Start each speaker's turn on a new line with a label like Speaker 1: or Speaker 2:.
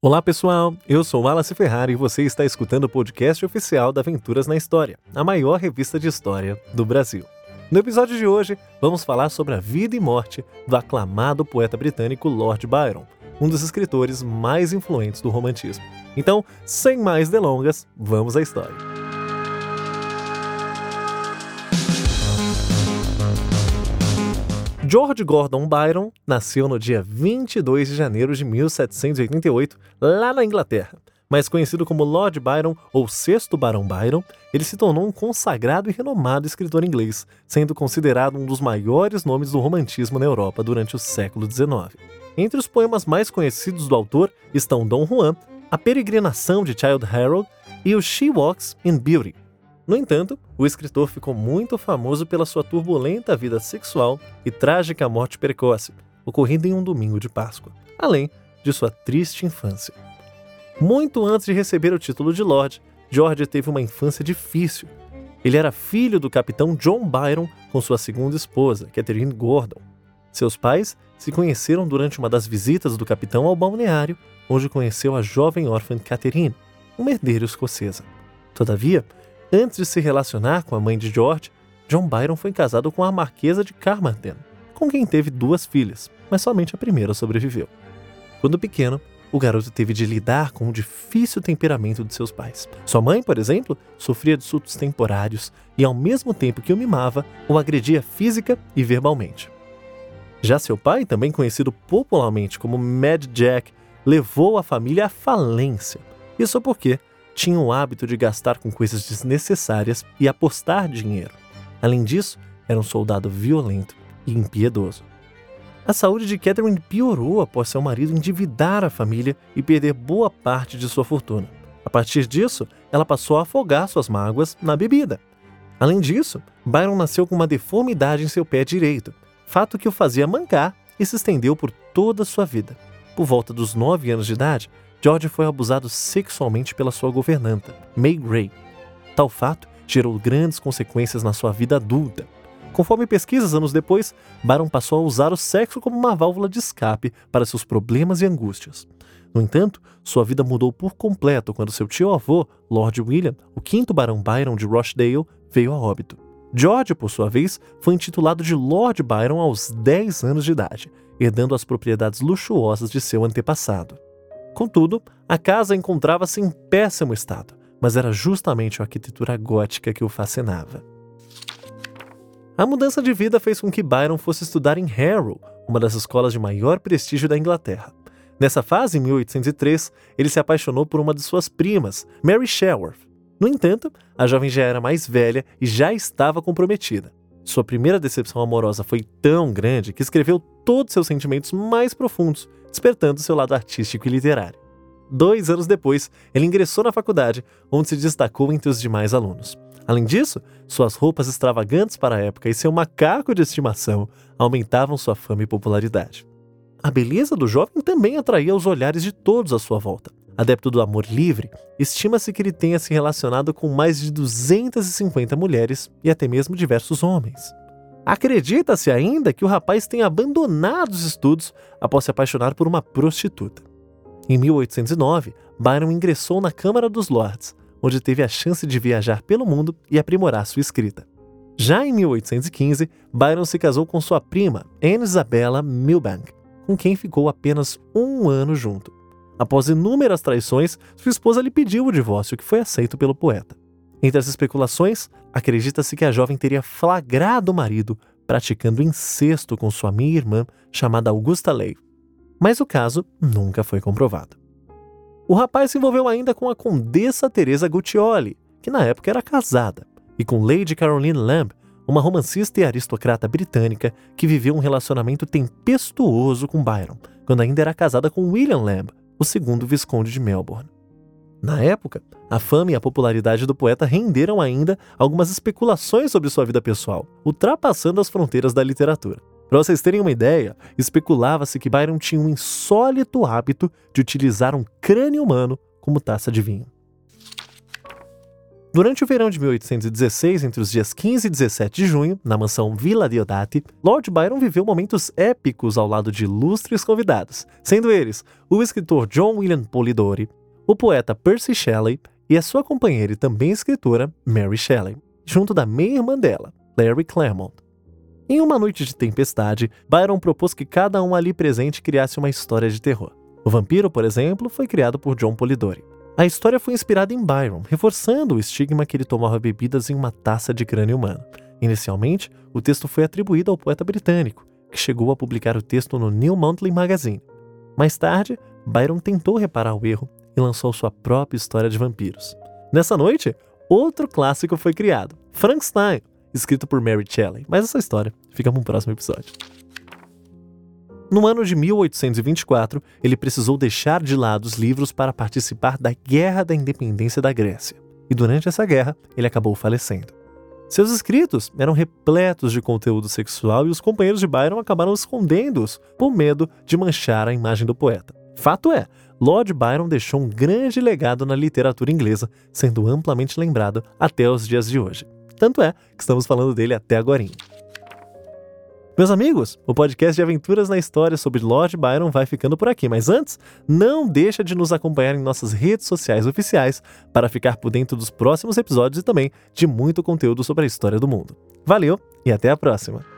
Speaker 1: Olá pessoal, eu sou Wallace Ferrari e você está escutando o podcast oficial da Aventuras na História, a maior revista de história do Brasil. No episódio de hoje, vamos falar sobre a vida e morte do aclamado poeta britânico Lord Byron, um dos escritores mais influentes do romantismo. Então, sem mais delongas, vamos à história. George Gordon Byron nasceu no dia 22 de janeiro de 1788, lá na Inglaterra. Mais conhecido como Lord Byron ou Sexto Barão Byron, ele se tornou um consagrado e renomado escritor inglês, sendo considerado um dos maiores nomes do romantismo na Europa durante o século XIX. Entre os poemas mais conhecidos do autor estão Dom Juan, A Peregrinação de Child Harold e o She Walks in Beauty, no entanto, o escritor ficou muito famoso pela sua turbulenta vida sexual e trágica morte precoce, ocorrida em um domingo de Páscoa, além de sua triste infância. Muito antes de receber o título de Lord, George teve uma infância difícil. Ele era filho do capitão John Byron com sua segunda esposa, Catherine Gordon. Seus pais se conheceram durante uma das visitas do capitão ao balneário, onde conheceu a jovem órfã Catherine, uma herdeira escocesa. Todavia, Antes de se relacionar com a mãe de George, John Byron foi casado com a Marquesa de Carmarthen, com quem teve duas filhas, mas somente a primeira sobreviveu. Quando pequeno, o garoto teve de lidar com o difícil temperamento de seus pais. Sua mãe, por exemplo, sofria de surtos temporários e, ao mesmo tempo que o mimava, o agredia física e verbalmente. Já seu pai, também conhecido popularmente como Mad Jack, levou a família à falência. Isso porque tinha o hábito de gastar com coisas desnecessárias e apostar dinheiro. Além disso, era um soldado violento e impiedoso. A saúde de Catherine piorou após seu marido endividar a família e perder boa parte de sua fortuna. A partir disso, ela passou a afogar suas mágoas na bebida. Além disso, Byron nasceu com uma deformidade em seu pé direito, fato que o fazia mancar e se estendeu por toda a sua vida. Por volta dos 9 anos de idade, George foi abusado sexualmente pela sua governanta, May Gray. Tal fato gerou grandes consequências na sua vida adulta. Conforme pesquisas anos depois, Baron passou a usar o sexo como uma válvula de escape para seus problemas e angústias. No entanto, sua vida mudou por completo quando seu tio-avô, Lord William, o quinto Barão Byron de Rochdale, veio a óbito. George, por sua vez, foi intitulado de Lord Byron aos 10 anos de idade, herdando as propriedades luxuosas de seu antepassado. Contudo, a casa encontrava-se em péssimo estado, mas era justamente a arquitetura gótica que o fascinava. A mudança de vida fez com que Byron fosse estudar em Harrow, uma das escolas de maior prestígio da Inglaterra. Nessa fase, em 1803, ele se apaixonou por uma de suas primas, Mary Sherworth. No entanto, a jovem já era mais velha e já estava comprometida. Sua primeira decepção amorosa foi tão grande que escreveu todos seus sentimentos mais profundos, despertando seu lado artístico e literário. Dois anos depois, ele ingressou na faculdade, onde se destacou entre os demais alunos. Além disso, suas roupas extravagantes para a época e seu macaco de estimação aumentavam sua fama e popularidade. A beleza do jovem também atraía os olhares de todos à sua volta. Adepto do amor livre, estima-se que ele tenha se relacionado com mais de 250 mulheres e até mesmo diversos homens. Acredita-se ainda que o rapaz tenha abandonado os estudos após se apaixonar por uma prostituta. Em 1809, Byron ingressou na Câmara dos Lords, onde teve a chance de viajar pelo mundo e aprimorar sua escrita. Já em 1815, Byron se casou com sua prima, Anne Isabella Milbank, com quem ficou apenas um ano junto. Após inúmeras traições, sua esposa lhe pediu o divórcio, que foi aceito pelo poeta. Entre as especulações, acredita-se que a jovem teria flagrado o marido praticando incesto com sua meia-irmã chamada Augusta Leigh. Mas o caso nunca foi comprovado. O rapaz se envolveu ainda com a condessa Teresa Guccioli, que na época era casada, e com Lady Caroline Lamb, uma romancista e aristocrata britânica que viveu um relacionamento tempestuoso com Byron, quando ainda era casada com William Lamb, o segundo visconde de Melbourne. Na época, a fama e a popularidade do poeta renderam ainda algumas especulações sobre sua vida pessoal, ultrapassando as fronteiras da literatura. Para vocês terem uma ideia, especulava-se que Byron tinha um insólito hábito de utilizar um crânio humano como taça de vinho. Durante o verão de 1816, entre os dias 15 e 17 de junho, na mansão Villa Diodati, Lord Byron viveu momentos épicos ao lado de ilustres convidados, sendo eles o escritor John William Polidori, o poeta Percy Shelley e a sua companheira e também escritora Mary Shelley, junto da meia-irmã dela, Larry Claremont. Em uma noite de tempestade, Byron propôs que cada um ali presente criasse uma história de terror. O vampiro, por exemplo, foi criado por John Polidori. A história foi inspirada em Byron, reforçando o estigma que ele tomava bebidas em uma taça de crânio humano. Inicialmente, o texto foi atribuído ao poeta britânico, que chegou a publicar o texto no New Monthly Magazine. Mais tarde, Byron tentou reparar o erro e lançou sua própria história de vampiros. Nessa noite, outro clássico foi criado, Frankenstein, escrito por Mary Shelley, mas essa história fica para um próximo episódio. No ano de 1824, ele precisou deixar de lado os livros para participar da Guerra da Independência da Grécia, e durante essa guerra ele acabou falecendo. Seus escritos eram repletos de conteúdo sexual e os companheiros de Byron acabaram escondendo-os por medo de manchar a imagem do poeta. Fato é, Lord Byron deixou um grande legado na literatura inglesa, sendo amplamente lembrado até os dias de hoje. Tanto é que estamos falando dele até agora. Meus amigos, o podcast de aventuras na história sobre Lord Byron vai ficando por aqui, mas antes, não deixa de nos acompanhar em nossas redes sociais oficiais para ficar por dentro dos próximos episódios e também de muito conteúdo sobre a história do mundo. Valeu e até a próxima!